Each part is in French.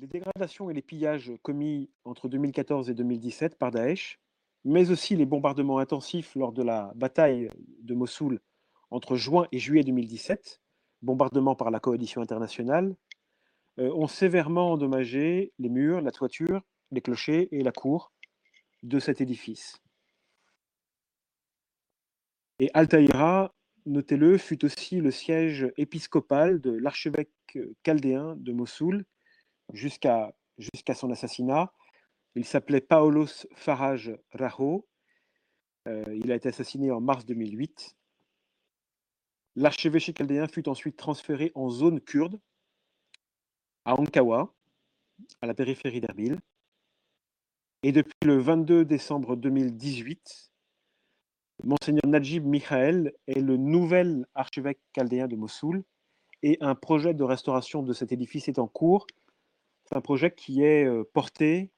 Les dégradations et les pillages commis entre 2014 et 2017 par Daesh, mais aussi les bombardements intensifs lors de la bataille de Mossoul entre juin et juillet 2017, bombardements par la coalition internationale, euh, ont sévèrement endommagé les murs, la toiture, les clochers et la cour de cet édifice. Et Altaïra, notez-le, fut aussi le siège épiscopal de l'archevêque chaldéen de Mossoul jusqu'à jusqu'à son assassinat. Il s'appelait Paolos Faraj Raho. Euh, il a été assassiné en mars 2008. L'archevêché chaldéen fut ensuite transféré en zone kurde, à Ankawa, à la périphérie d'Erbil. Et depuis le 22 décembre 2018, Monseigneur Najib Michael est le nouvel archevêque chaldéen de Mossoul et un projet de restauration de cet édifice est en cours. C'est un projet qui est porté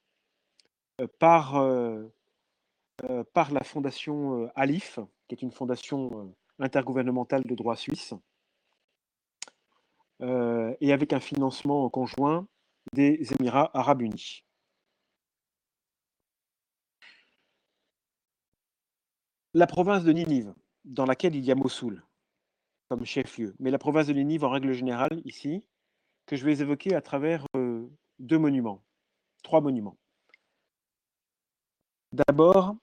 par, par la fondation Alif, qui est une fondation intergouvernementale de droit suisse, et avec un financement conjoint des Émirats arabes unis. La province de Ninive, dans laquelle il y a Mossoul comme chef-lieu, mais la province de Ninive en règle générale ici, que je vais évoquer à travers deux monuments, trois monuments. D'abord,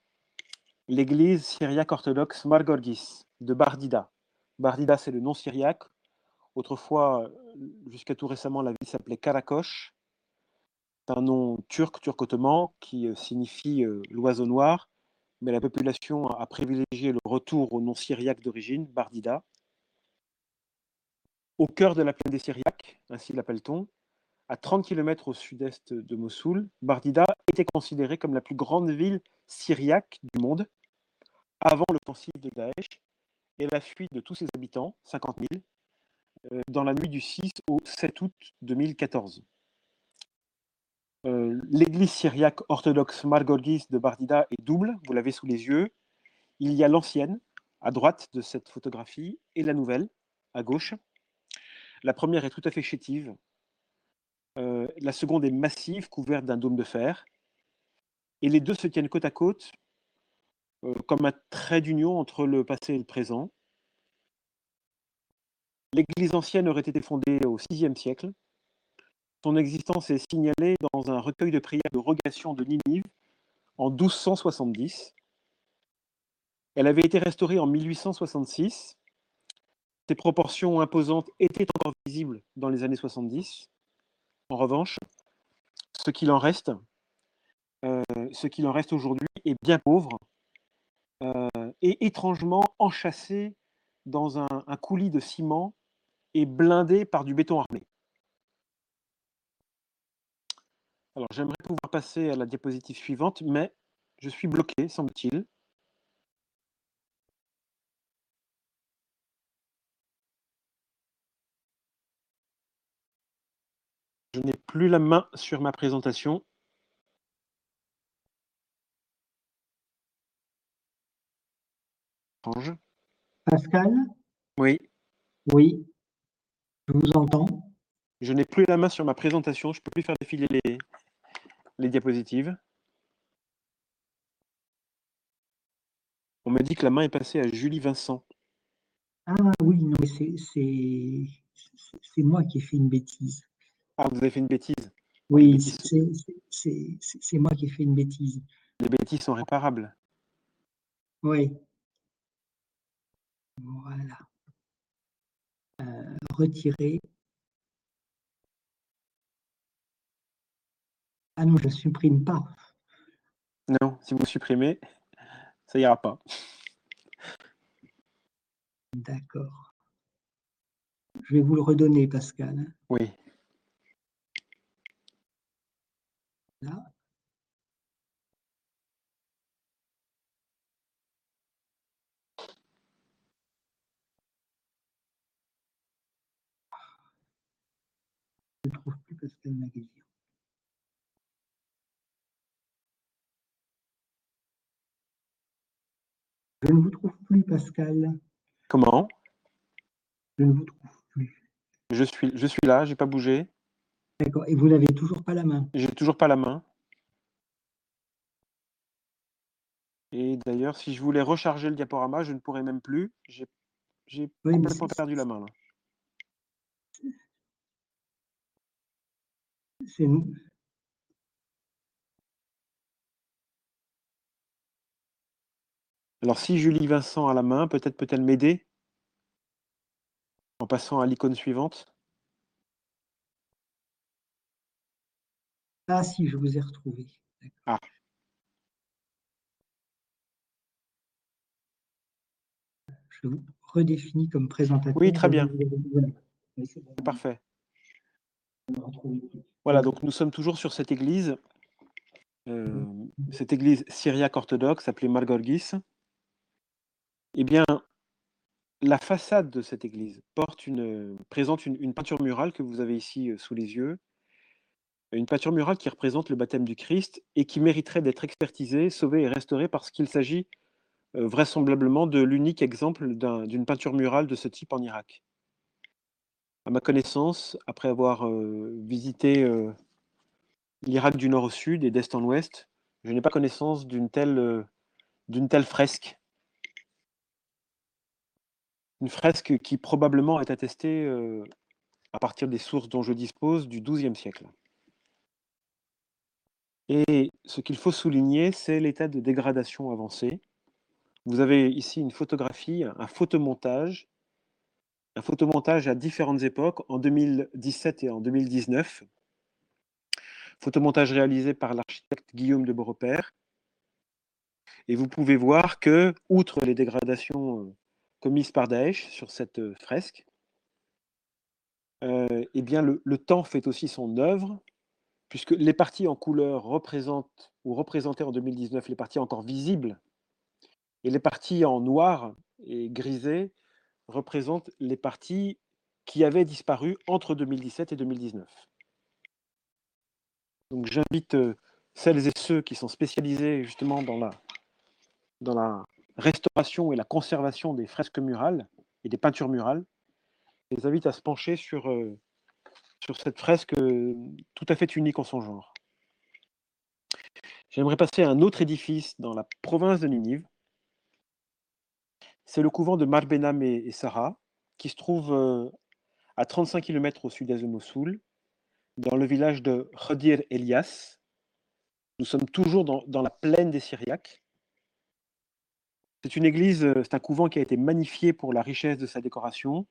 l'église syriaque orthodoxe Margorgis de Bardida. Bardida, c'est le nom syriaque. Autrefois, jusqu'à tout récemment, la ville s'appelait Karakosh. C'est un nom turc, turc-ottoman, qui euh, signifie euh, l'oiseau noir mais la population a privilégié le retour au nom syriaque d'origine, Bardida. Au cœur de la plaine des Syriaques, ainsi l'appelle-t-on, à 30 km au sud-est de Mossoul, Bardida était considérée comme la plus grande ville syriaque du monde avant l'offensive de Daesh et la fuite de tous ses habitants, 50 000, euh, dans la nuit du 6 au 7 août 2014. Euh, l'église syriaque orthodoxe Margorgis de Bardida est double, vous l'avez sous les yeux. Il y a l'ancienne, à droite de cette photographie, et la nouvelle, à gauche. La première est tout à fait chétive. Euh, la seconde est massive, couverte d'un dôme de fer. Et les deux se tiennent côte à côte, euh, comme un trait d'union entre le passé et le présent. L'église ancienne aurait été fondée au VIe siècle son existence est signalée dans un recueil de prières de rogation de Ninive en 1270. Elle avait été restaurée en 1866. Ses proportions imposantes étaient encore visibles dans les années 70. En revanche, ce qu'il en reste, euh, ce qu'il en reste aujourd'hui est bien pauvre euh, et étrangement enchâssé dans un, un coulis de ciment et blindé par du béton armé. Alors, j'aimerais pouvoir passer à la diapositive suivante, mais je suis bloqué, semble-t-il. Je n'ai plus la main sur ma présentation. Pascal? Oui. Oui. Je vous entends? Je n'ai plus la main sur ma présentation. Je ne peux plus faire défiler les, les diapositives. On me dit que la main est passée à Julie Vincent. Ah oui, non, mais c'est moi qui ai fait une bêtise. Ah, vous avez fait une bêtise Oui, c'est moi qui ai fait une bêtise. Les bêtises sont réparables. Oui. Voilà. Euh, retirer. Ah non, je ne supprime pas. Non, si vous supprimez, ça ira pas. D'accord. Je vais vous le redonner, Pascal. Oui. Là. Je ne trouve plus Pascal. Je ne vous trouve plus, Pascal. Comment? Je ne vous trouve plus. Je suis, je suis là, j'ai pas bougé. D'accord. Et vous n'avez toujours pas la main J'ai toujours pas la main. Et d'ailleurs, si je voulais recharger le diaporama, je ne pourrais même plus. J'ai Oui, complètement perdu la main là. C'est Alors si Julie Vincent a la main, peut-être peut-elle m'aider en passant à l'icône suivante? Ah si, je vous ai retrouvé. Ah. Je vous redéfinis comme présentateur. Oui, très bien. Oui, bon, parfait. Voilà, donc nous sommes toujours sur cette église, euh, cette église syriaque orthodoxe appelée Margorgis. Eh bien, la façade de cette église porte une, présente une, une peinture murale que vous avez ici euh, sous les yeux. Une peinture murale qui représente le baptême du Christ et qui mériterait d'être expertisée, sauvée et restaurée parce qu'il s'agit euh, vraisemblablement de l'unique exemple d'un- d'une peinture murale de ce type en Irak. À ma connaissance, après avoir euh, visité euh, l'Irak du nord au sud et d'est en ouest, je n'ai pas connaissance d'une telle, euh, fresque. Une fresque qui probablement est attestée à partir des sources dont je dispose du XIIe siècle. Et ce qu'il faut souligner, c'est l'état de dégradation avancé. Vous avez ici une photographie, un photomontage, un photomontage à différentes époques, en 2017 et en 2019. Photomontage réalisé par l'architecte Guillaume de Beaurepaire. Et vous pouvez voir que, outre les dégradations euh, commises par Daesh sur cette euh, fresque, euh, eh bien le, temps fait aussi son œuvre, puisque les parties en couleur représentent ou représentaient en 2019 les parties encore visibles, et les parties en noir et grisé représentent les parties qui avaient disparu entre 2017 et 2019. Donc j'invite euh, celles et ceux qui sont spécialisés justement dans la, dans la restauration et la conservation des fresques murales et des peintures murales, je les invite à se pencher sur, euh, sur cette fresque euh, tout à fait unique en son genre. J'aimerais passer à un autre édifice dans la province de Ninive. C'est le couvent de Marbenam et, et Sarah, qui se trouve euh, à 35 km au sud-est de Mossoul, dans le village de Khadir Elias. Nous sommes toujours dans, la plaine des Syriaques. C'est une église, euh, c'est un couvent qui a été magnifié pour la richesse de sa décoration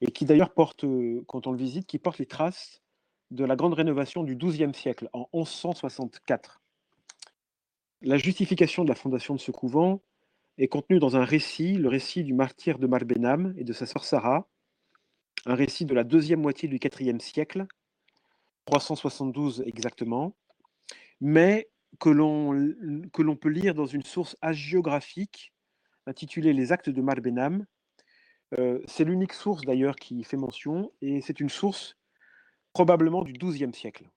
et qui d'ailleurs porte, euh, quand on le visite, qui porte les traces de la grande rénovation du XIIe siècle, en 1164. La justification de la fondation de ce couvent est contenue dans un récit, le récit du martyr de Marbenam et de sa sœur Sarah, un récit de la deuxième moitié du IVe siècle, 372 exactement, mais que l'on peut lire dans une source hagiographique intitulée Les Actes de Marbenam. Euh, c'est l'unique source d'ailleurs qui fait mention, et c'est une source probablement du XIIe siècle.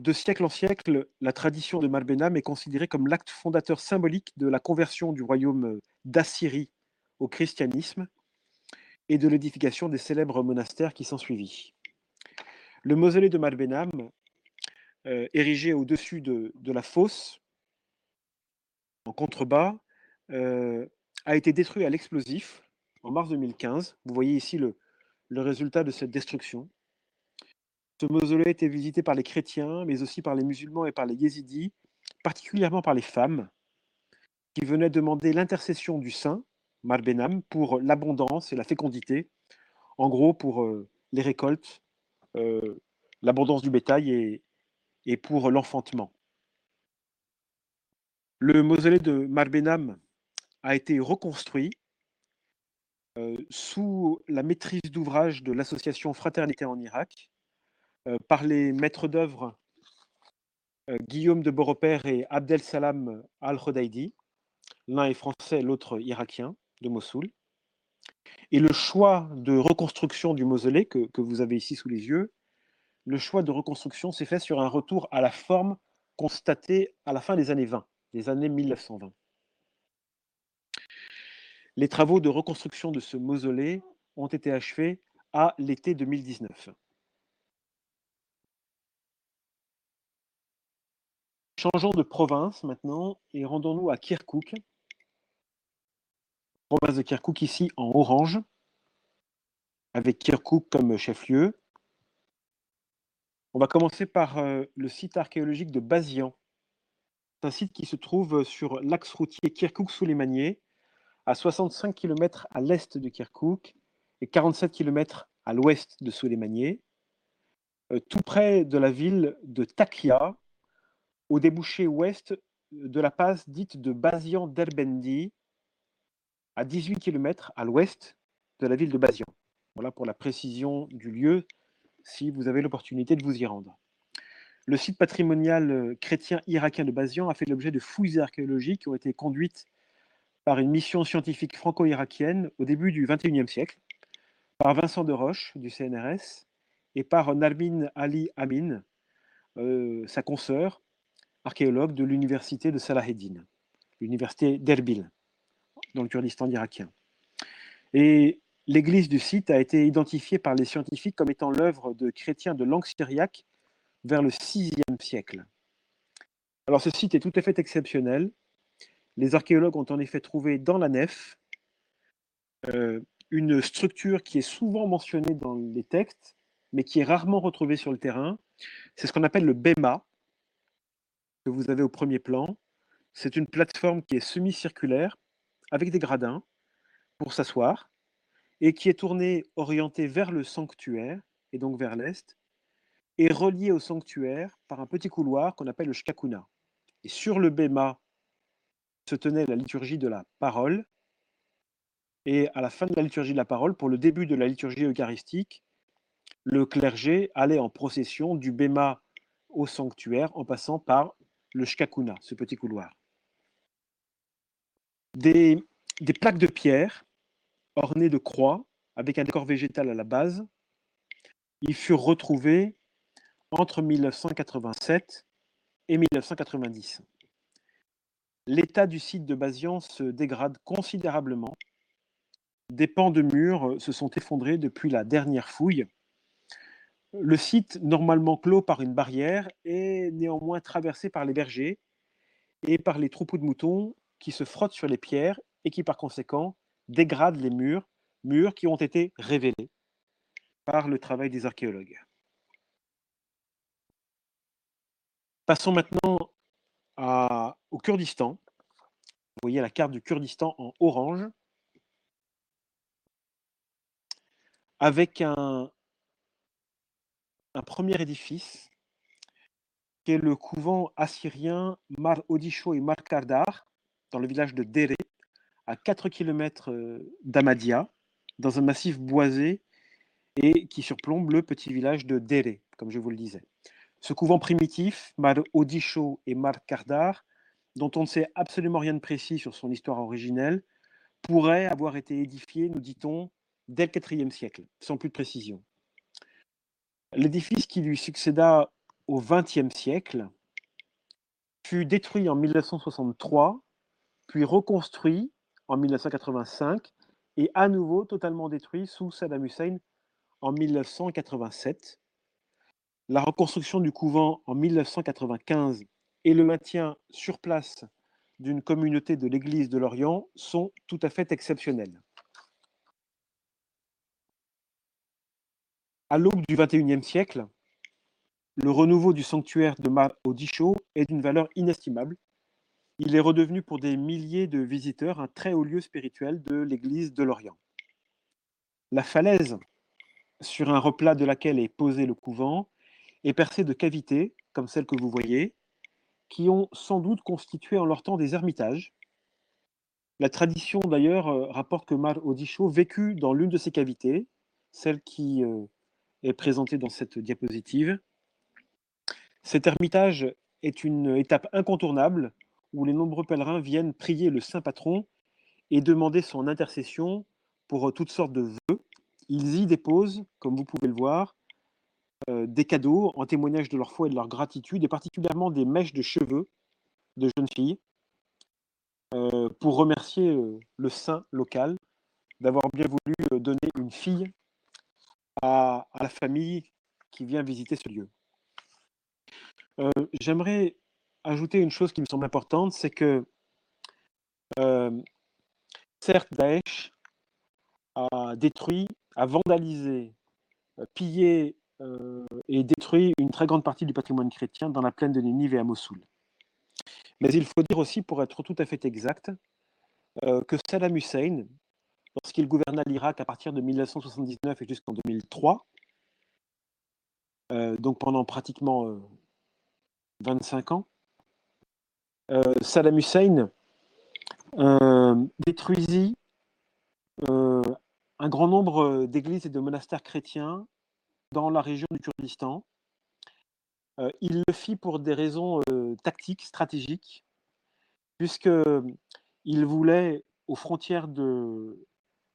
De siècle en siècle, la tradition de Marbenam est considérée comme l'acte fondateur symbolique de la conversion du royaume d'Assyrie au christianisme et de l'édification des célèbres monastères qui s'ensuivit. Le mausolée de Marbenam, euh, érigé au-dessus de, la fosse, en contrebas, euh, a été détruit à l'explosif en mars 2015. Vous voyez ici le résultat de cette destruction. Ce mausolée était visité par les chrétiens, mais aussi par les musulmans et par les yézidis, particulièrement par les femmes, qui venaient demander l'intercession du saint, Marbenam, pour l'abondance et la fécondité, en gros pour euh, les récoltes, euh, l'abondance du bétail et, pour l'enfantement. Le mausolée de Marbenam a été reconstruit euh, sous la maîtrise d'ouvrage de l'association Fraternité en Irak par les maîtres d'œuvre euh, Guillaume de Beaurepaire et Abdel Salam Al-Khodaidi. L'un est français, l'autre irakien de Mossoul. Et le choix de reconstruction du mausolée que, que vous avez ici sous les yeux, le choix de reconstruction s'est fait sur un retour à la forme constatée à la fin des années 20, des années 1920. Les travaux de reconstruction de ce mausolée ont été achevés à l'été 2019. Changeons de province maintenant et rendons-nous à Kirkuk, province de Kirkuk ici en orange, avec Kirkuk comme chef-lieu. On va commencer par euh, le site archéologique de Bazian. C'est un site qui se trouve sur l'axe routier Kirkuk-Souleymanier, à 65 km à l'est de Kirkuk et 47 km à l'ouest de Souleymanier, euh, tout près de la ville de Takia, au débouché ouest de la passe dite de Bazian Derbendi, à 18 km à l'ouest de la ville de Bazian. Voilà pour la précision du lieu, si vous avez l'opportunité de vous y rendre. Le site patrimonial chrétien irakien de Bazian a fait l'objet de fouilles archéologiques qui ont été conduites par une mission scientifique franco-irakienne au début du XXIe siècle, par Vincent de Roche du CNRS et par Narmin Ali Amin, sa consoeur, archéologue de l'université de Salaheddin, l'université d'Erbil, dans le Kurdistan irakien. Et l'église du site a été identifiée par les scientifiques comme étant l'œuvre de chrétiens de langue syriaque vers le VIe siècle. Alors ce site est tout à fait exceptionnel. Les archéologues ont en effet trouvé dans la nef euh, une structure qui est souvent mentionnée dans les textes, mais qui est rarement retrouvée sur le terrain. C'est ce qu'on appelle le BEMA, que vous avez au premier plan. C'est une plateforme qui est semi-circulaire, avec des gradins, pour s'asseoir, et qui est tournée, orientée vers le sanctuaire, et donc vers l'est, et reliée au sanctuaire par un petit couloir qu'on appelle le shkakuna. Et sur le BEMA se tenait la liturgie de la parole, et à la fin de la liturgie de la parole, pour le début de la liturgie eucharistique, le clergé allait en procession du Béma au sanctuaire en passant par le Shkakuna, ce petit couloir. Des, plaques de pierre ornées de croix avec un décor végétal à la base, ils furent retrouvés entre 1987 et 1990. L'état du site de Bazian se dégrade considérablement. Des pans de murs se sont effondrés depuis la dernière fouille le site, normalement clos par une barrière, est néanmoins traversé par les bergers et par les troupeaux de moutons qui se frottent sur les pierres et qui par conséquent dégradent les murs, murs qui ont été révélés par le travail des archéologues. Passons maintenant au Kurdistan. Vous voyez la carte du Kurdistan en orange, avec un, un premier édifice qui est le couvent assyrien Mar Odisho et Mar Kardar, dans le village de Dere, à 4 km euh, d'Amadia, dans un massif boisé et qui surplombe le petit village de Dere, comme je vous le disais. Ce couvent primitif, Mar Odisho et Mar Kardar, dont on ne sait absolument rien de précis sur son histoire originelle, pourrait avoir été édifié, nous dit-on, dès le IVe siècle, sans plus de précision. L'édifice qui lui succéda au XXe siècle fut détruit en 1963, puis reconstruit en 1985 et à nouveau totalement détruit sous Saddam Hussein en 1987. La reconstruction du couvent en 1995 et le maintien sur place d'une communauté de l'Église de l'Orient sont tout à fait exceptionnels. À l'aube du XXIe siècle, le renouveau du sanctuaire de Mar Odisho est d'une valeur inestimable. Il est redevenu pour des milliers de visiteurs un très haut lieu spirituel de l'Église de l'Orient. La falaise sur un replat de laquelle est posé le couvent est percée de cavités, comme celles que vous voyez, qui ont sans doute constitué en leur temps des ermitages. La tradition d'ailleurs euh, rapporte que Mar Odisho vécut dans l'une de ces cavités, celle qui euh, est présenté dans cette diapositive. Cet ermitage est une étape incontournable où les nombreux pèlerins viennent prier le Saint Patron et demander son intercession pour toutes sortes de vœux. Ils y déposent, comme vous pouvez le voir, euh, des cadeaux en témoignage de leur foi et de leur gratitude, et particulièrement des mèches de cheveux de jeunes filles, euh, pour remercier euh, le saint local d'avoir bien voulu donner une fille à, la famille qui vient visiter ce lieu. Euh, j'aimerais ajouter une chose qui me semble importante, c'est que euh, certes, Daesh a détruit, a vandalisé, euh, pillé et détruit une très grande partie du patrimoine chrétien dans la plaine de Ninive et à Mossoul. Mais il faut dire aussi, pour être tout à fait exact, que Saddam Hussein, lorsqu'il gouverna l'Irak à partir de 1979 et jusqu'en 2003, donc pendant pratiquement 25 ans, Saddam Hussein détruisit un grand nombre d'églises et de monastères chrétiens dans la région du Kurdistan. il le fit pour des raisons tactiques, stratégiques, puisqu'il voulait, aux frontières de,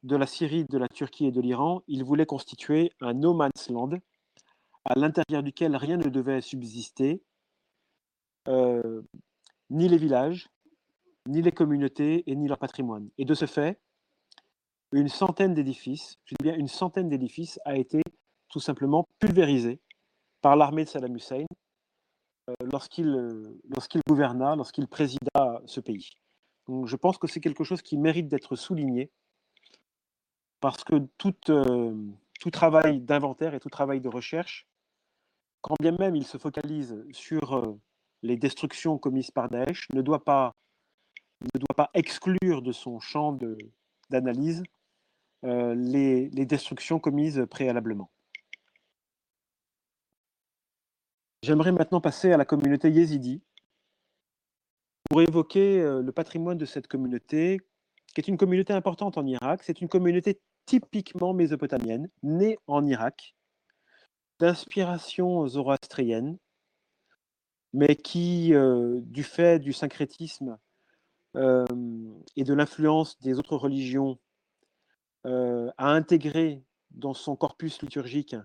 de la Syrie, de la Turquie et de l'Iran, il voulait constituer un no man's land à l'intérieur duquel rien ne devait subsister, ni les villages, ni les communautés et ni leur patrimoine. Et de ce fait, une centaine d'édifices, je dis bien une centaine d'édifices, a été tout simplement pulvérisée par l'armée de Saddam Hussein euh, lorsqu'il euh, lorsqu'il gouverna, lorsqu'il présida ce pays. Donc je pense que c'est quelque chose qui mérite d'être souligné parce que tout, euh, tout travail d'inventaire et tout travail de recherche, quand bien même il se focalise sur les destructions commises par Daesh, ne doit pas ne doit pas exclure de son champ d'analyse euh, les, destructions commises préalablement. J'aimerais maintenant passer à la communauté yézidi pour évoquer euh, le patrimoine de cette communauté, qui est une communauté importante en Irak. C'est une communauté typiquement mésopotamienne, née en Irak, d'inspiration zoroastrienne, mais qui, euh, du fait du syncrétisme euh, et de l'influence des autres religions euh, a intégré dans son corpus liturgique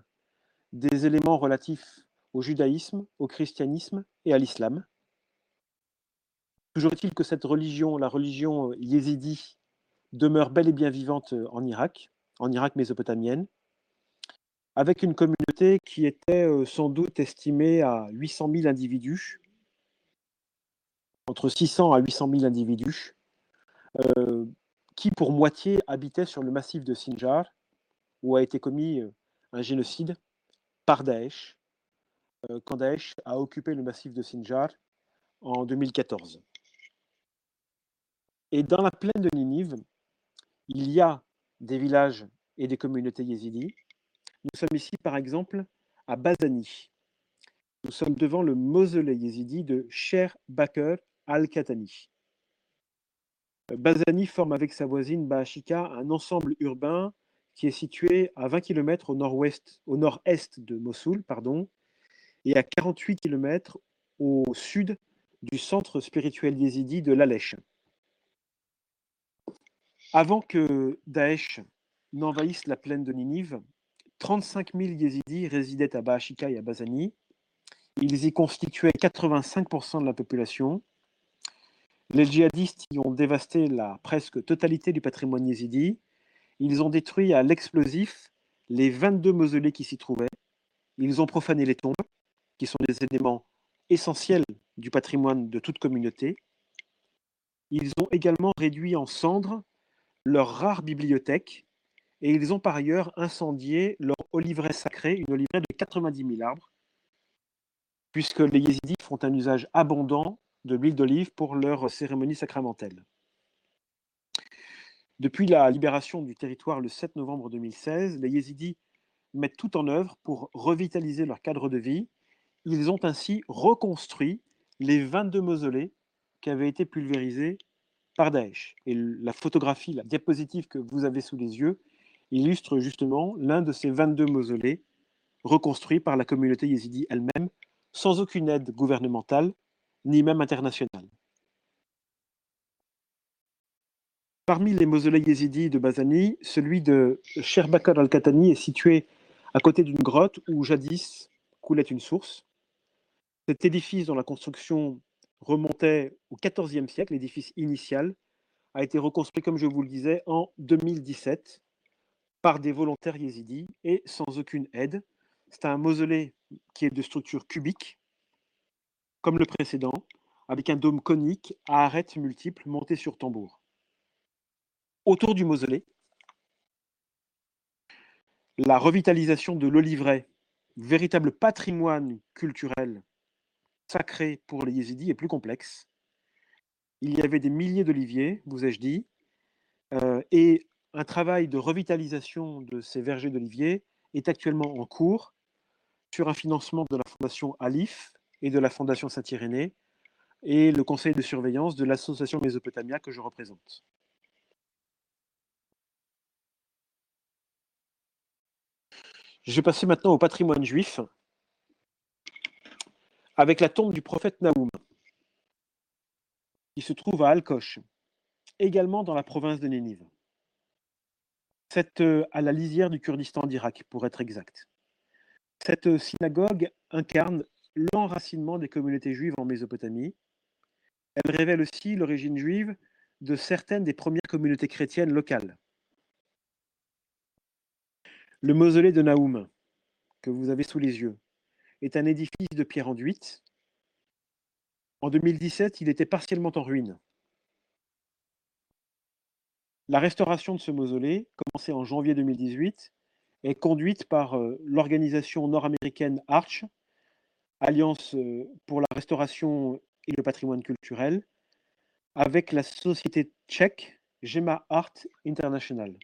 des éléments relatifs au judaïsme, au christianisme et à l'islam. Toujours est-il que cette religion, la religion yézidi, demeure bel et bien vivante en Irak, en Irak mésopotamienne, avec une communauté qui était euh, sans doute estimée à 800 000 individus, entre 600 à 800 000 individus, euh, qui pour moitié habitaient sur le massif de Sinjar, où a été commis euh, un génocide par Daesh, euh, quand Daesh a occupé le massif de Sinjar en 2014. Et dans la plaine de Ninive, il y a des villages et des communautés yézidis. Nous sommes ici, par exemple, à Bazani. Nous sommes devant le mausolée yézidi de Sher Bakr al-Khatani. Bazani forme avec sa voisine Bahashika un ensemble urbain qui est situé à 20 km au nord-ouest, au nord-est de Mossoul, pardon, et à 48 km au sud du centre spirituel yézidi de l'Alèche. Avant que Daesh n'envahisse la plaine de Ninive, 35 000 yézidis résidaient à Bahashika et à Bazani. Ils y constituaient 85% de la population les djihadistes y ont dévasté la presque totalité du patrimoine yézidi. Ils ont détruit à l'explosif les 22 mausolées qui s'y trouvaient. Ils ont profané les tombes, qui sont des éléments essentiels du patrimoine de toute communauté. Ils ont également réduit en cendres leur rare bibliothèque et ils ont par ailleurs incendié leur oliveraie sacrée, une oliveraie de 90 000 arbres, puisque les yézidis font un usage abondant de l'huile d'olive pour leur cérémonie sacramentelle. Depuis la libération du territoire le 7 novembre 2016, les yézidis mettent tout en œuvre pour revitaliser leur cadre de vie. Ils ont ainsi reconstruit les 22 mausolées qui avaient été pulvérisés par Daesh. Et la photographie, la diapositive que vous avez sous les yeux, illustre justement l'un de ces 22 mausolées reconstruits par la communauté yézidi elle-même, sans aucune aide gouvernementale, ni même international. Parmi les mausolées yézidis de Bazani, celui de Sherbakar al-Khatani est situé à côté d'une grotte où jadis coulait une source. Cet édifice dont la construction remontait au XIVe siècle, l'édifice initial, a été reconstruit, comme je vous le disais, en 2017 par des volontaires yézidis et sans aucune aide. C'est un mausolée qui est de structure cubique, comme le précédent, avec un dôme conique à arêtes multiples montées sur tambour. Autour du mausolée, la revitalisation de l'olivret, véritable patrimoine culturel sacré pour les yézidis, est plus complexe. Il y avait des milliers d'oliviers, vous ai-je dit, euh, et un travail de revitalisation de ces vergers d'oliviers est actuellement en cours sur un financement de la Fondation Alif et de la Fondation Saint-Irénée et le conseil de surveillance de l'association Mésopotamia que je représente. Je vais passer maintenant au patrimoine juif avec la tombe du prophète Naoum, qui se trouve à Al-Kosh, également dans la province de Nénive. Euh, à la lisière du Kurdistan d'Irak, pour être exact. Cette synagogue incarne l'enracinement des communautés juives en Mésopotamie. Elle révèle aussi l'origine juive de certaines des premières communautés chrétiennes locales. Le mausolée de Naoum, que vous avez sous les yeux, est un édifice de pierre enduite. En 2017, il était partiellement en ruine. La restauration de ce mausolée, commencée en janvier 2018, est conduite par euh, l'organisation nord-américaine Arch, Alliance euh, pour la restauration et le patrimoine culturel, avec la société tchèque Gema Art International.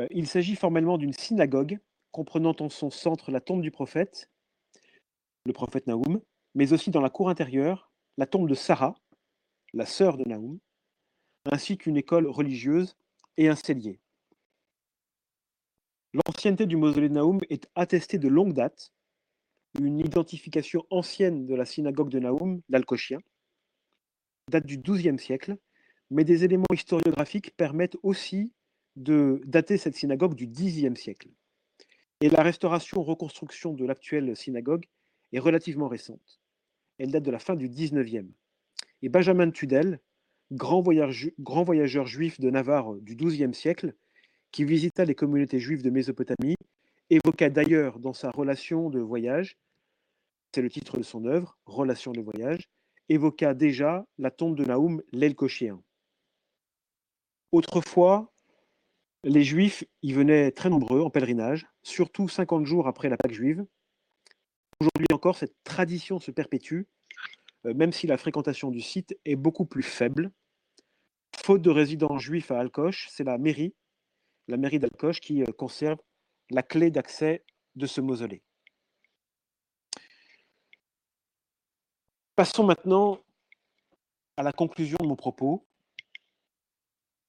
Euh, il s'agit formellement d'une synagogue comprenant en son centre la tombe du prophète, le prophète Naoum, mais aussi dans la cour intérieure, la tombe de Sarah, la sœur de Naoum, ainsi qu'une école religieuse et un cellier. L'ancienneté du mausolée de Naoum est attestée de longue date. Une identification ancienne de la synagogue de Naoum, l'Alcochien, date du XIIe siècle, mais des éléments historiographiques permettent aussi de dater cette synagogue du Xe siècle. Et la restauration-reconstruction de l'actuelle synagogue est relativement récente. Elle date de la fin du XIXe. Et Benjamin Tudel, grand, voyageur juif de Navarre du XIIe siècle, qui visita les communautés juives de Mésopotamie, évoqua d'ailleurs dans sa relation de voyage, c'est le titre de son œuvre, Relation de voyage, évoqua déjà la tombe de Naoum l'Elkochéen. Autrefois, les Juifs y venaient très nombreux en pèlerinage, surtout 50 jours après la Pâque juive. Aujourd'hui encore, cette tradition se perpétue euh, même si la fréquentation du site est beaucoup plus faible. Faute de résidents juifs à Alcoche, c'est la mairie, la mairie d'Alcoche, qui euh, conserve la clé d'accès de ce mausolée. Passons maintenant à la conclusion de mon propos.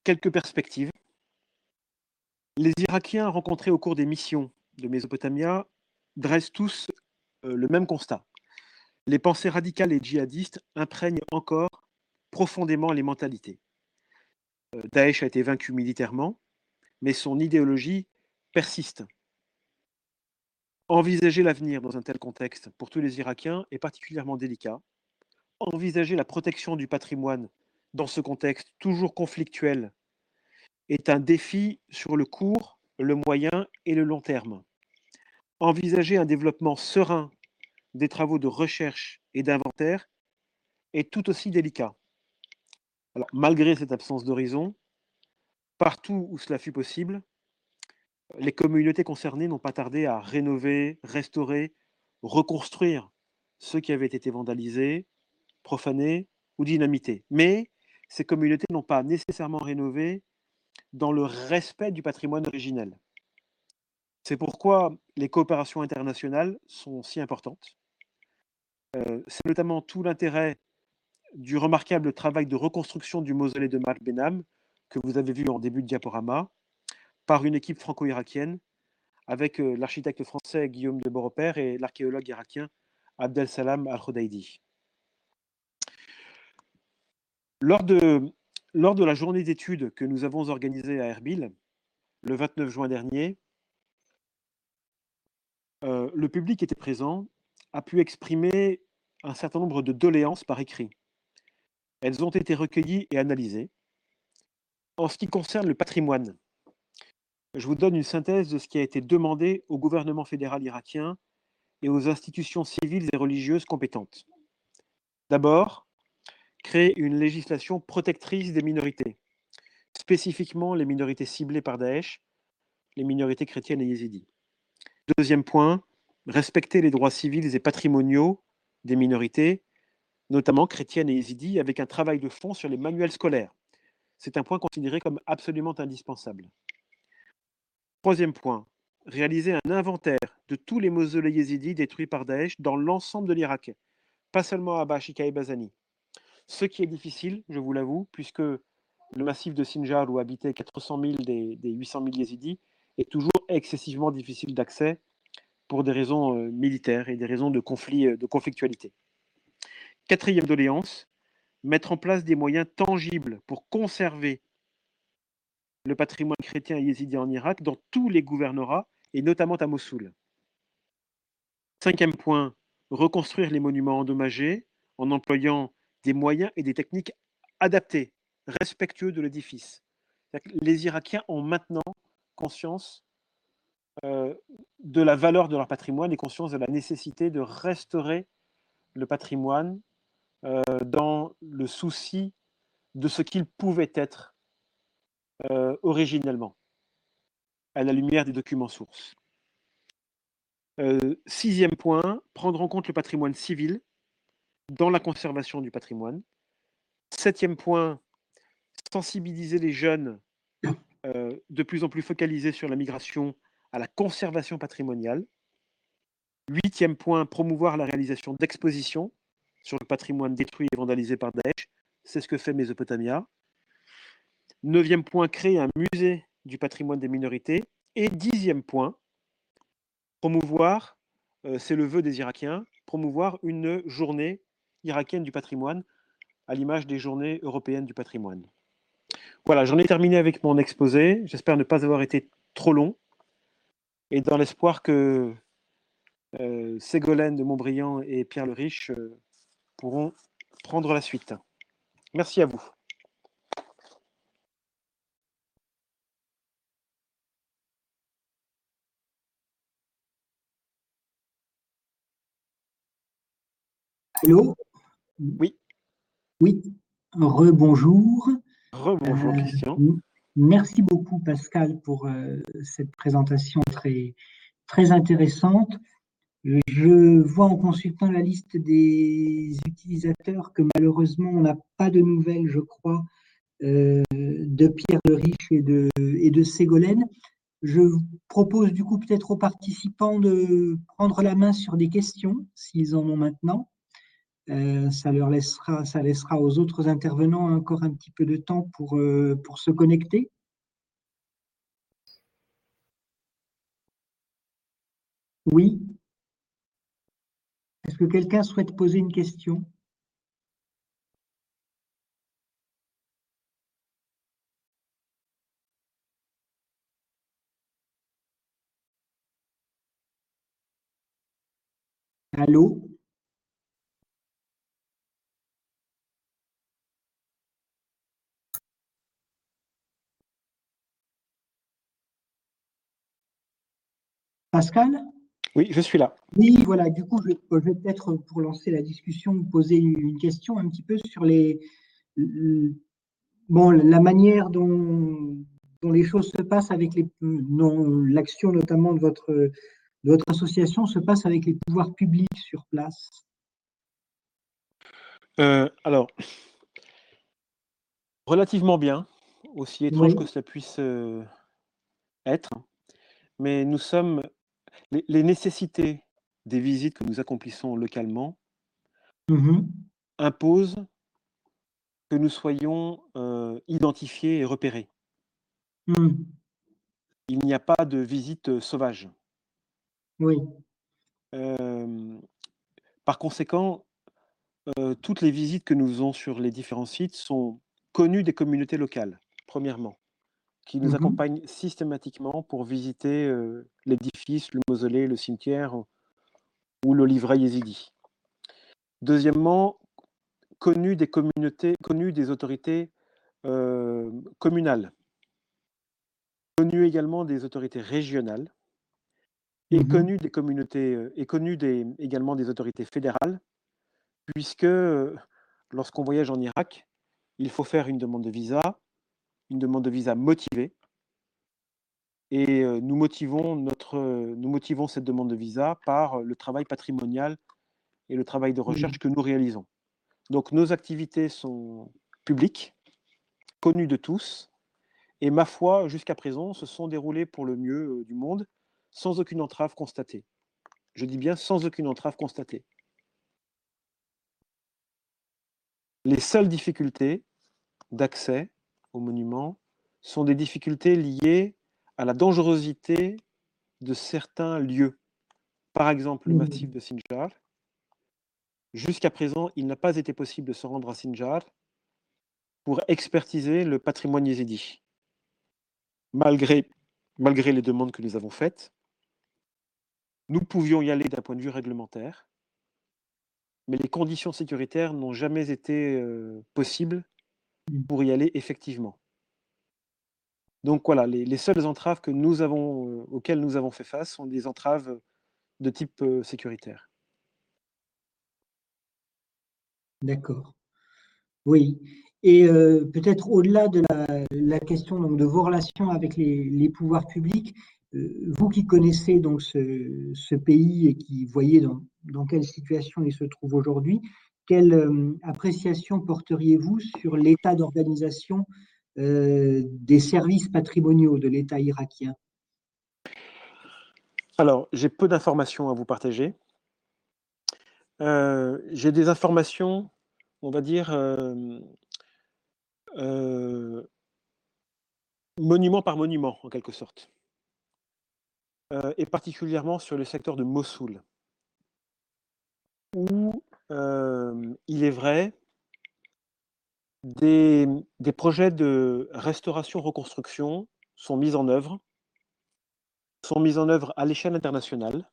Quelques perspectives. Les Irakiens rencontrés au cours des missions de Mésopotamia dressent tous euh, le même constat les pensées radicales et djihadistes imprègnent encore profondément les mentalités. Euh, Daesh a été vaincu militairement, mais son idéologie persiste. Envisager l'avenir dans un tel contexte pour tous les Irakiens est particulièrement délicat. Envisager la protection du patrimoine dans ce contexte toujours conflictuel est un défi sur le court, le moyen et le long terme. Envisager un développement serein des travaux de recherche et d'inventaire est tout aussi délicat. Malgré cette absence d'horizon, partout où cela fut possible, les communautés concernées n'ont pas tardé à rénover, restaurer, reconstruire ceux qui avaient été vandalisés, profanés ou dynamités. Mais ces communautés n'ont pas nécessairement rénové dans le respect du patrimoine originel. C'est pourquoi les coopérations internationales sont si importantes. Euh, c'est notamment tout l'intérêt du remarquable travail de reconstruction du mausolée de Mark Benham, que vous avez vu en début de diaporama, par une équipe franco-irakienne, avec euh, l'architecte français Guillaume de Beaurepaire et l'archéologue irakien Abdel Salam Al-Khodaidi. Lors de, lors de la journée d'études que nous avons organisée à Erbil, le 29 juin dernier, euh, le public était présent a pu exprimer un certain nombre de doléances par écrit. Elles ont été recueillies et analysées. En ce qui concerne le patrimoine, je vous donne une synthèse de ce qui a été demandé au gouvernement fédéral irakien et aux institutions civiles et religieuses compétentes. D'abord, créer une législation protectrice des minorités, spécifiquement les minorités ciblées par Daesh, les minorités chrétiennes et yézidis. Deuxième point, respecter les droits civils et patrimoniaux des minorités, notamment chrétiennes et yézidis, avec un travail de fond sur les manuels scolaires. C'est un point considéré comme absolument indispensable. Troisième point, réaliser un inventaire de tous les mausolées yézidis détruits par Daesh dans l'ensemble de l'Irak, pas seulement à Bashika et Bazani. Ce qui est difficile, je vous l'avoue, puisque le massif de Sinjar, où habitaient 400 000 des, des 800 000 yézidis, est toujours excessivement difficile d'accès pour des raisons euh, militaires et des raisons de conflit, euh, de conflictualité. Quatrième doléance, mettre en place des moyens tangibles pour conserver le patrimoine chrétien et yézidi en Irak dans tous les gouvernorats et notamment à Mossoul. Cinquième point, reconstruire les monuments endommagés en employant des moyens et des techniques adaptés, respectueux de l'édifice. Les Irakiens ont maintenant conscience euh, de la valeur de leur patrimoine et conscience de la nécessité de restaurer le patrimoine euh, dans le souci de ce qu'il pouvait être euh, originellement, à la lumière des documents sources. sixième point, prendre en compte le patrimoine civil dans la conservation du patrimoine. Septième point, sensibiliser les jeunes de plus en plus focalisés sur la migration à la conservation patrimoniale. Huitième point, promouvoir la réalisation d'expositions sur le patrimoine détruit et vandalisé par Daesh. C'est ce que fait Mésopotamia. Neuvième point, créer un musée du patrimoine des minorités. Et dixième point, promouvoir, euh, c'est le vœu des Irakiens, promouvoir une journée irakienne du patrimoine à l'image des journées européennes du patrimoine. Voilà, j'en ai terminé avec mon exposé. J'espère ne pas avoir été trop long et dans l'espoir que euh, Ségolène de Montbriand et Pierre le Riche euh, pourront prendre la suite. Merci à vous. Allô Oui. Oui. Rebonjour. Rebonjour, euh, Christian. Merci beaucoup Pascal pour euh, cette présentation très, très intéressante. Je vois en consultant la liste des utilisateurs que malheureusement on n'a pas de nouvelles, je crois, euh, de Pierre le Riche et de, et de Ségolène. Je propose du coup peut-être aux participants de prendre la main sur des questions, s'ils en ont maintenant. Euh, ça leur laissera, aux autres intervenants encore un petit peu de temps pour, euh, pour se connecter. Oui. Est-ce que quelqu'un souhaite poser une question? Allô? Pascal Oui, je suis là. Oui, voilà, du coup, je, vais peut-être, pour lancer la discussion, poser une question un petit peu sur les, bon, la manière dont, dont les choses se passent avec les, l'action notamment de votre, de votre association se passe avec les pouvoirs publics sur place. Euh, alors, relativement bien, aussi étrange que cela puisse euh, être, mais nous sommes les, nécessités des visites que nous accomplissons localement mmh imposent que nous soyons euh, identifiés et repérés. Mmh. Il n'y a pas de visite sauvage. Oui. par conséquent, euh, toutes les visites que nous faisons sur les différents sites sont connues des communautés locales, premièrement qui nous mmh accompagne systématiquement pour visiter euh, l'édifice, le mausolée, le cimetière ou le livret yézidi. Deuxièmement, connu des communautés, connu des autorités euh, communales, connu également des autorités régionales, et mmh connu des communautés, et connu des, également des autorités fédérales, puisque lorsqu'on voyage en Irak, il faut faire une demande de visa, une demande de visa motivée. Et nous motivons, notre, nous motivons cette demande de visa par le travail patrimonial et le travail de recherche que nous réalisons. Donc nos activités sont publiques, connues de tous, et ma foi, jusqu'à présent, se sont déroulées pour le mieux du monde, sans aucune entrave constatée. Je dis bien sans aucune entrave constatée. Les seules difficultés d'accès au monument sont des difficultés liées à la dangerosité de certains lieux. Par exemple, le Mmh. massif de Sinjar. Jusqu'à présent, il n'a pas été possible de se rendre à Sinjar pour expertiser le patrimoine yézidi. Malgré, malgré les demandes que nous avons faites, nous pouvions y aller d'un point de vue réglementaire, mais les conditions sécuritaires n'ont jamais été euh, possibles. Pour y aller effectivement. Donc voilà, les, les seules entraves que nous avons, euh, auxquelles nous avons fait face sont des entraves de type euh, sécuritaire. D'accord. Oui. Et euh, peut-être au-delà de la, question donc, de vos relations avec les, pouvoirs publics, euh, vous qui connaissez donc ce, pays et qui voyez dans quelle situation il se trouve aujourd'hui, quelle euh, appréciation porteriez-vous sur l'état d'organisation euh, des services patrimoniaux de l'État irakien? Alors, j'ai peu d'informations à vous partager. Euh, j'ai des informations, on va dire, monument par monument, en quelque sorte. Et particulièrement sur le secteur de Mossoul, où euh, il est vrai, des, des, projets de restauration-reconstruction sont mis en œuvre, sont mis en œuvre à l'échelle internationale,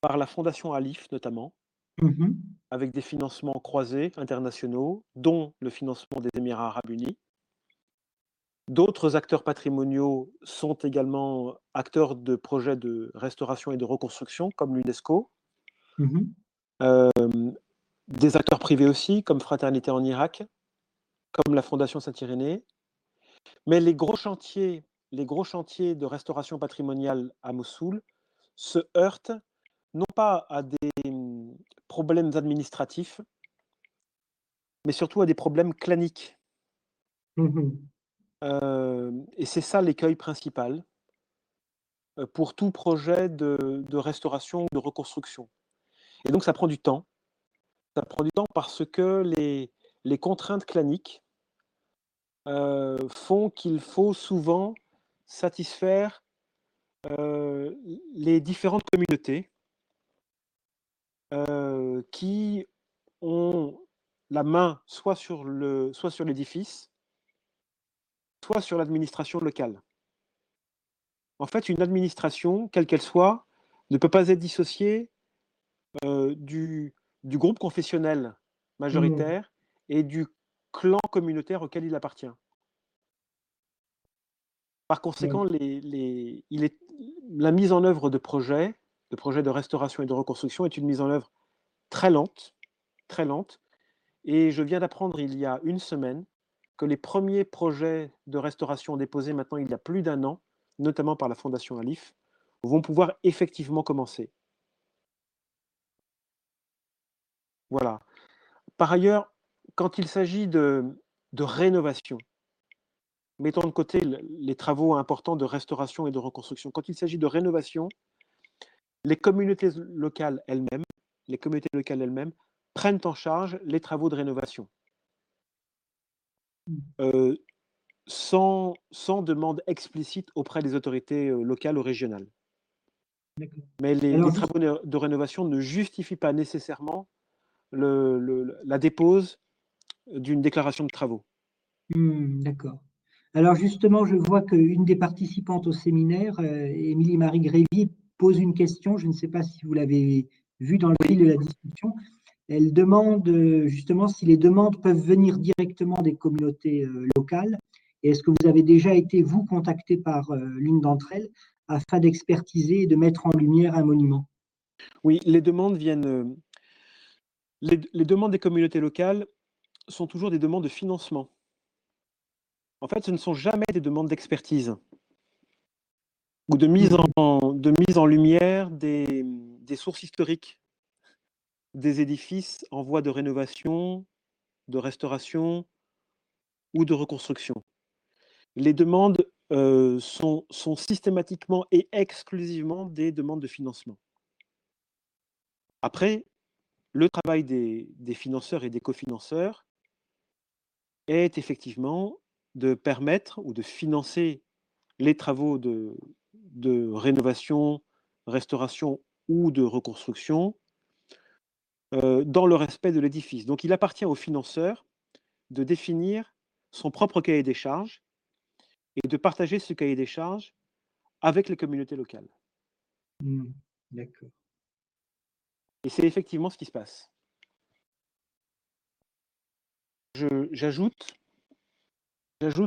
par la Fondation Alif notamment, mm -hmm. avec des financements croisés internationaux, dont le financement des Émirats arabes unis. D'autres acteurs patrimoniaux sont également acteurs de projets de restauration et de reconstruction, comme l'UNESCO. Mm -hmm. euh, des acteurs privés aussi, comme Fraternité en Irak, comme la Fondation Saint-Irénée. Mais les gros chantiers, les gros chantiers de restauration patrimoniale à Mossoul se heurtent non pas à des problèmes administratifs, mais surtout à des problèmes claniques. Mm -hmm. Euh, et c'est ça l'écueil principal euh, pour tout projet de, de, restauration ou de reconstruction. Et donc ça prend du temps. Ça prend du temps parce que les, contraintes claniques euh, font qu'il faut souvent satisfaire euh, les différentes communautés euh, qui ont la main soit sur le, soit sur l'édifice, soit sur l'administration locale. En fait, une administration, quelle qu'elle soit, ne peut pas être dissociée du, du, groupe confessionnel majoritaire mmh. et du clan communautaire auquel il appartient. Par conséquent, mmh. les, les, il est, la mise en œuvre de projets, de projets de restauration et de reconstruction est une mise en œuvre très lente, très lente. Et je viens d'apprendre il y a une semaine que les premiers projets de restauration déposés maintenant il y a plus d'un an, notamment par la Fondation Alif, vont pouvoir effectivement commencer. Voilà. Par ailleurs, quand il s'agit de, de, rénovation, mettons de côté les travaux importants de restauration et de reconstruction, quand il s'agit de rénovation, les communautés locales elles-mêmes, les communautés locales elles-mêmes prennent en charge les travaux de rénovation. Euh, sans, sans, demande explicite auprès des autorités locales ou régionales. Mais les, Alors, les travaux de, de rénovation ne justifient pas nécessairement le, le, la dépose d'une déclaration de travaux. Mmh, D'accord. Alors justement, je vois qu'une des participantes au séminaire, euh, Émilie Marie Grévy, pose une question. Je ne sais pas si vous l'avez vu dans le fil de la discussion. Elle demande justement si les demandes peuvent venir directement des communautés euh, locales. Et est-ce que vous avez déjà été, vous, contacté par euh, l'une d'entre elles afin d'expertiser et de mettre en lumière un monument? Oui, les demandes viennent, les, demandes des communautés locales sont toujours des demandes de financement. En fait, ce ne sont jamais des demandes d'expertise ou de mise en, lumière des, des, sources historiques des édifices en voie de rénovation, de restauration ou de reconstruction. Les demandes euh, sont, sont systématiquement et exclusivement des demandes de financement. Après, le travail des, financeurs et des cofinanceurs est effectivement de permettre ou de financer les travaux de, rénovation, restauration ou de reconstruction euh, dans le respect de l'édifice. Donc il appartient au financeur de définir son propre cahier des charges et de partager ce cahier des charges avec les communautés locales. Mmh, d'accord. Et c'est effectivement ce qui se passe. J'ajoute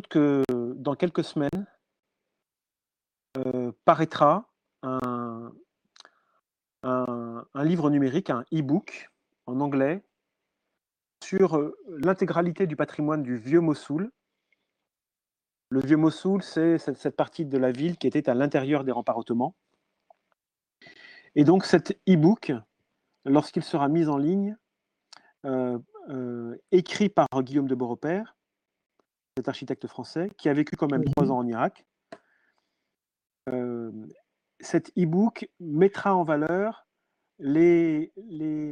que dans quelques semaines euh, paraîtra un, un, livre numérique, un e-book en anglais sur euh, l'intégralité du patrimoine du vieux Mossoul. Le vieux Mossoul, c'est cette partie de la ville qui était à l'intérieur des remparts ottomans. Et donc cet e-book lorsqu'il sera mis en ligne, euh, euh, écrit par Guillaume de Beaurepaire, cet architecte français, qui a vécu quand même trois ans en Irak. Euh, cet e-book mettra en valeur les, les,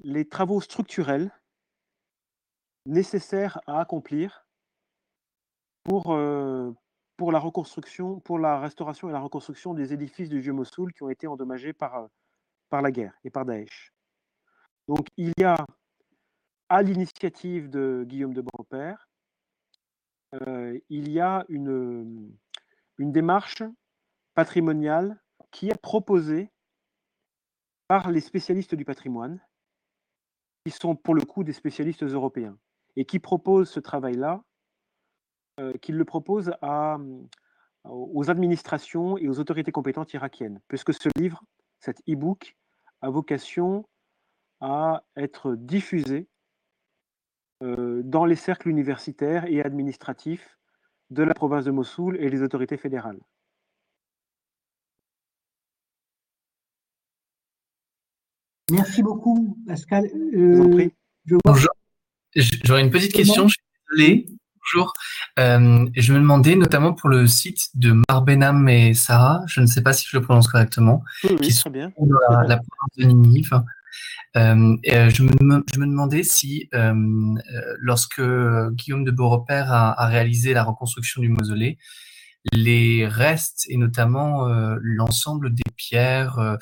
les, travaux structurels nécessaires à accomplir pour, pour la reconstruction, pour la restauration et la reconstruction des édifices du vieux Mossoul qui ont été endommagés par, par la guerre et par Daesh. Donc il y a, à l'initiative de Guillaume de Beaupère, euh, il y a une, démarche patrimoniale qui est proposée par les spécialistes du patrimoine, qui sont pour le coup des spécialistes européens, et qui proposent ce travail-là, euh, qu'ils le proposent aux administrations et aux autorités compétentes irakiennes, puisque ce livre, cet e-book, a vocation à être diffusé euh, dans les cercles universitaires et administratifs de la province de Mossoul et les autorités fédérales. Merci beaucoup, Pascal. Euh, J'aurais une petite question, je suis désolé. Bonjour. Euh, je me demandais notamment pour le site de Marbenham et Sarah, je ne sais pas si je le prononce correctement, oui, qui sont bien. dans la, province de Ninive. Euh, euh, je, me, je, me, demandais si, lorsque Guillaume de Beaurepaire a, a, réalisé la reconstruction du mausolée, les restes et notamment l'ensemble des pierres,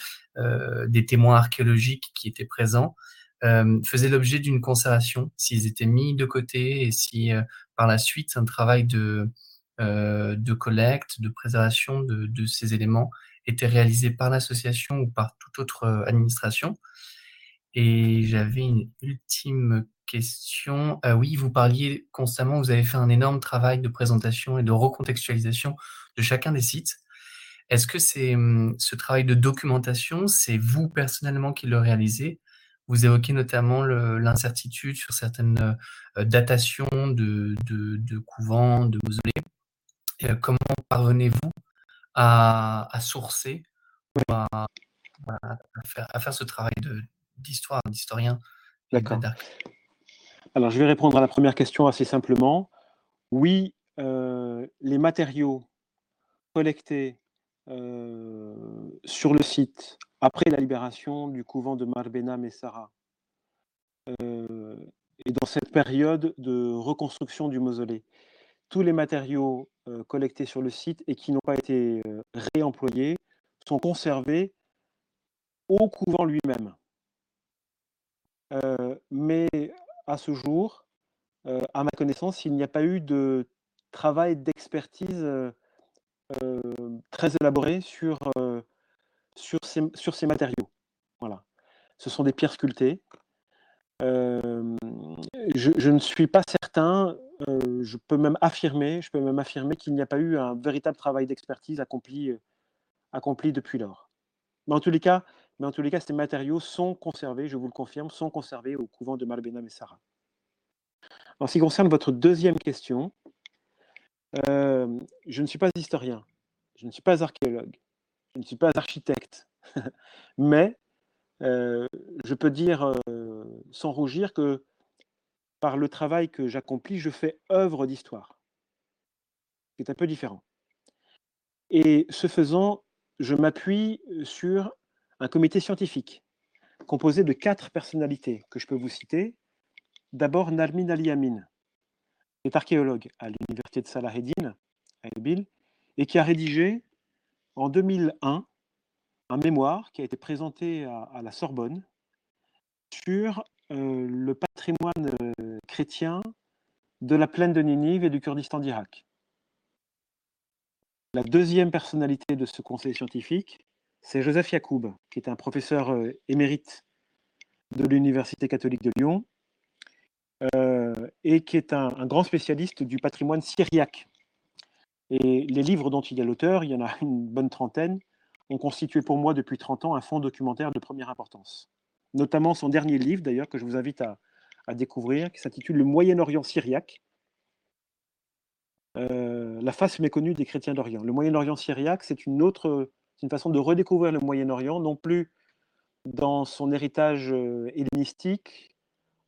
des témoins archéologiques qui étaient présents, faisaient l'objet d'une conservation, s'ils étaient mis de côté et si par la suite un travail de, euh, de collecte, de préservation de, ces éléments était réalisé par l'association ou par toute autre euh, administration. Et j'avais une ultime question. Euh, oui, vous parliez constamment, vous avez fait un énorme travail de présentation et de recontextualisation de chacun des sites. Est-ce que c'est hum, ce travail de documentation, c'est vous personnellement qui le réalisez vous évoquez notamment l'incertitude sur certaines euh, datations de, couvents, de mausolées. Euh, comment parvenez-vous à, sourcer, à, faire, ce travail d'histoire, d'historien D'accord. Alors, je vais répondre à la première question assez simplement. Oui, euh, les matériaux collectés sur le site après la libération du couvent de Marbena Messara. Euh, et dans cette période de reconstruction du mausolée, tous les matériaux euh, collectés sur le site et qui n'ont pas été euh, réemployés sont conservés au couvent lui-même. mais à ce jour, à ma connaissance, il n'y a pas eu de travail d'expertise très élaboré sur sur ces, matériaux. Voilà. Ce sont des pierres sculptées. Euh, je, ne suis pas certain, euh, je peux même affirmer, je peux même affirmer qu'il n'y a pas eu un véritable travail d'expertise accompli, euh, accompli depuis lors. Mais en tous les cas, mais en tous les cas, ces matériaux sont conservés, je vous le confirme, sont conservés au couvent de Malbena Messara. En ce qui concerne votre deuxième question, je ne suis pas historien, je ne suis pas archéologue, je ne suis pas architecte, mais euh, je peux dire euh, sans rougir que par le travail que j'accomplis, je fais œuvre d'histoire. C'est un peu différent. Et ce faisant, je m'appuie sur un comité scientifique composé de quatre personnalités que je peux vous citer. D'abord, Narmin Ali Amin, qui est archéologue à l'université de Salah Eddin, à Erbil, et qui a rédigé en 2001 un mémoire qui a été présenté à, la Sorbonne sur euh, le patrimoine euh, chrétien de la plaine de Ninive et du Kurdistan d'Irak. La deuxième personnalité de ce conseil scientifique, c'est Joseph Yacoub, qui est un professeur euh, émérite de l'Université catholique de Lyon et qui est un, un, grand spécialiste du patrimoine syriaque. Et les livres dont il est l'auteur, il y en a une bonne trentaine, ont constitué pour moi depuis 30 ans un fonds documentaire de première importance. Notamment son dernier livre, d'ailleurs, que je vous invite à, découvrir, qui s'intitule Le Moyen-Orient syriaque, euh, la face méconnue des chrétiens d'Orient. Le Moyen-Orient syriaque, c'est une autre, une façon de redécouvrir le Moyen-Orient, non plus dans son héritage euh, hellénistique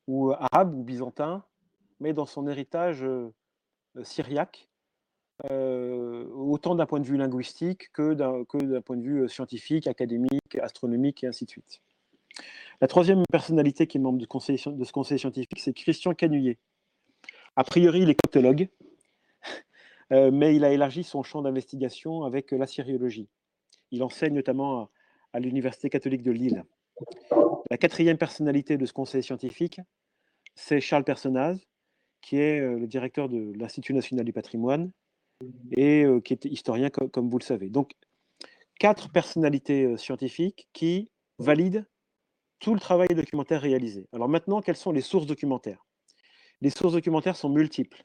ou arabe ou byzantin, mais dans son héritage euh, syriaque, euh, autant d'un point de vue linguistique que d'un point de vue euh, scientifique, académique, astronomique et ainsi de suite. La troisième personnalité qui est membre de ce conseil scientifique, c'est Christian Canuyer. A priori, il est coctologue, euh, mais il a élargi son champ d'investigation avec la syriologie. Il enseigne notamment à, l'Université catholique de Lille. La quatrième personnalité de ce conseil scientifique, c'est Charles Personnaz, qui est le directeur de l'Institut national du patrimoine et euh, qui est historien, comme, vous le savez. Donc, quatre personnalités euh, scientifiques qui valident tout le travail documentaire réalisé. Alors maintenant, quelles sont les sources documentaires? Les sources documentaires sont multiples.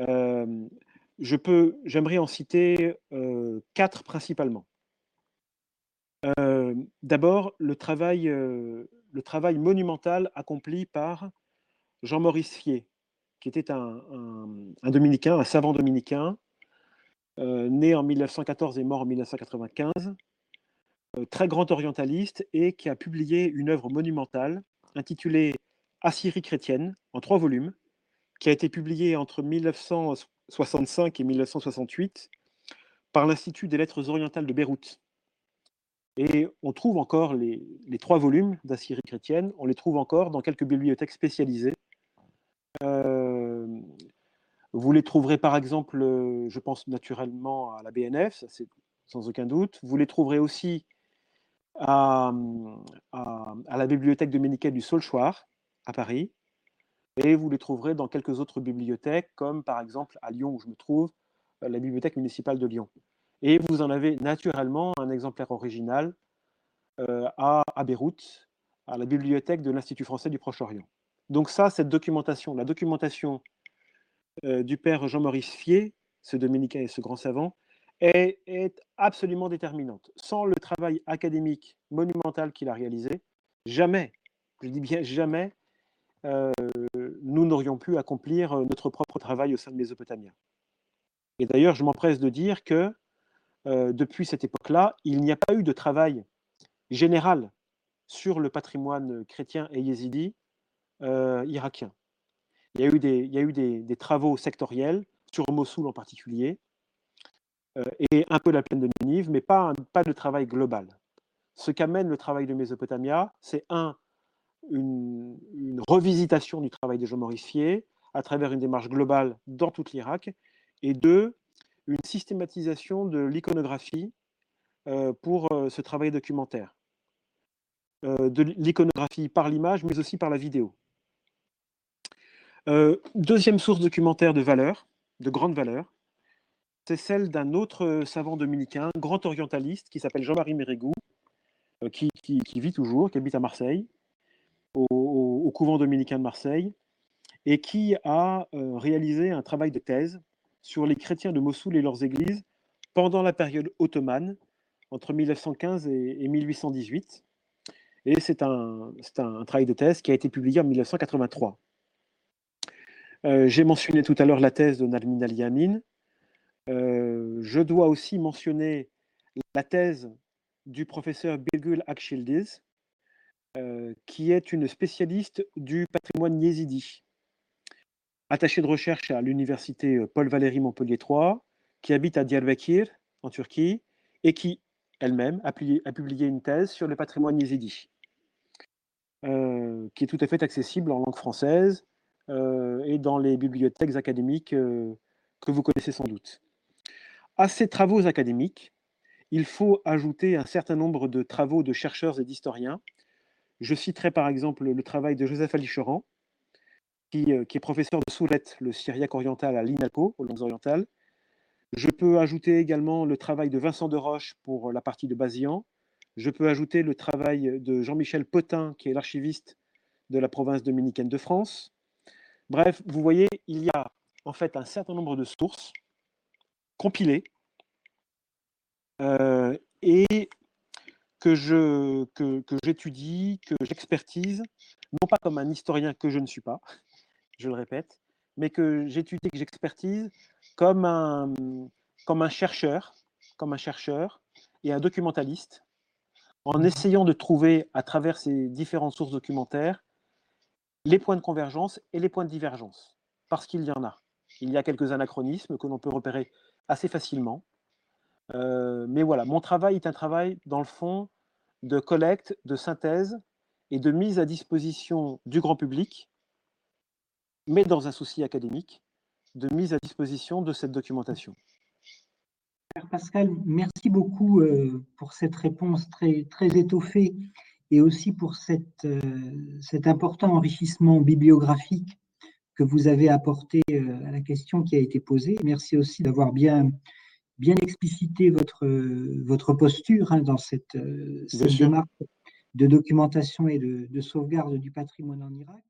Euh, j'aimerais en citer quatre principalement. D'abord, le travail, le travail monumental accompli par Jean-Maurice Fier, qui était un, dominicain, un savant dominicain, euh, né en 1914 et mort en 1995, euh, très grand orientaliste et qui a publié une œuvre monumentale intitulée Assyrie chrétienne en trois volumes, qui a été publiée entre 1965 et 1968 par l'Institut des lettres orientales de Beyrouth. Et on trouve encore les, trois volumes d'Assyrie chrétienne, on les trouve encore dans quelques bibliothèques spécialisées. Euh, vous les trouverez par exemple, euh, je pense naturellement à la BNF, c'est sans aucun doute. Vous les trouverez aussi à, la bibliothèque dominicaine du Saulchoir à Paris. Et vous les trouverez dans quelques autres bibliothèques, comme par exemple à Lyon où je me trouve, euh, la bibliothèque municipale de Lyon. Et vous en avez naturellement un exemplaire original euh, à Beyrouth, à la bibliothèque de l'Institut français du Proche-Orient. Donc ça, cette documentation, la documentation euh, du père Jean-Maurice Fier, ce dominicain et ce grand savant, est, absolument déterminante. Sans le travail académique monumental qu'il a réalisé, jamais, je dis bien jamais, euh, nous n'aurions pu accomplir euh, notre propre travail au sein de Mésopotamia. Et d'ailleurs, je m'empresse de dire que depuis cette époque-là, il n'y a pas eu de travail général sur le patrimoine chrétien et yézidi irakien. Il y a eu des, des, travaux sectoriels, sur Mossoul en particulier, euh, et un peu la plaine de Ninive, mais pas, de travail global. Ce qu'amène le travail de Mésopotamia, c'est un, une, revisitation du travail de Jean-Maurice Fier à travers une démarche globale dans tout l'Irak, et deux, une systématisation de l'iconographie euh, pour euh, ce travail documentaire. de l'iconographie par l'image, mais aussi par la vidéo. Euh, deuxième source documentaire de valeur, de grande valeur, c'est celle d'un autre savant dominicain, grand orientaliste, qui s'appelle Jean-Marie Mérigou, euh, qui, vit toujours, qui habite à Marseille, au, couvent dominicain de Marseille, et qui a euh, réalisé un travail de thèse sur les chrétiens de Mossoul et leurs églises pendant la période ottomane, entre 1915 et, 1818. Et c'est un, un, travail de thèse qui a été publié en 1983. Euh, j'ai mentionné tout à l'heure la thèse de Narmin Ali Amin. Euh, je dois aussi mentionner la thèse du professeur Birgül Akşildiz, euh, qui est une spécialiste du patrimoine yézidi, attachée de recherche à l'université Paul Valéry Montpellier III, qui habite à Diyarbakir, en Turquie, et qui elle-même a, publié une thèse sur le patrimoine yézidi, qui est tout à fait accessible en langue française et dans les bibliothèques académiques euh, que vous connaissez sans doute. À ces travaux académiques, il faut ajouter un certain nombre de travaux de chercheurs et d'historiens. Je citerai par exemple le travail de Joseph Alicheran, qui, qui est professeur de Sourette, le syriaque oriental à l'INALCO, aux langues orientales, je peux ajouter également le travail de Vincent de Roche pour la partie de Bazian. Je peux ajouter le travail de Jean-Michel Potin, qui est l'archiviste de la province dominicaine de France. Bref, vous voyez, il y a en fait un certain nombre de sources compilées euh, et que j'étudie, que j'expertise, non pas comme un historien que je ne suis pas, je le répète, mais que j'étudie, que j'expertise comme un, chercheur, comme un chercheur et un documentaliste, en essayant de trouver à travers ces différentes sources documentaires les points de convergence et les points de divergence, parce qu'il y en a. Il y a quelques anachronismes que l'on peut repérer assez facilement. Euh, mais voilà, mon travail est un travail, dans le fond, de collecte, de synthèse et de mise à disposition du grand public, mais dans un souci académique, de mise à disposition de cette documentation. Pascal, merci beaucoup euh, pour cette réponse très, très étoffée et aussi pour cette, euh, cet important enrichissement bibliographique que vous avez apporté euh, à la question qui a été posée. Merci aussi d'avoir bien, bien explicité votre, votre posture hein, dans cette, cette démarche de documentation et de, de sauvegarde du patrimoine en Irak.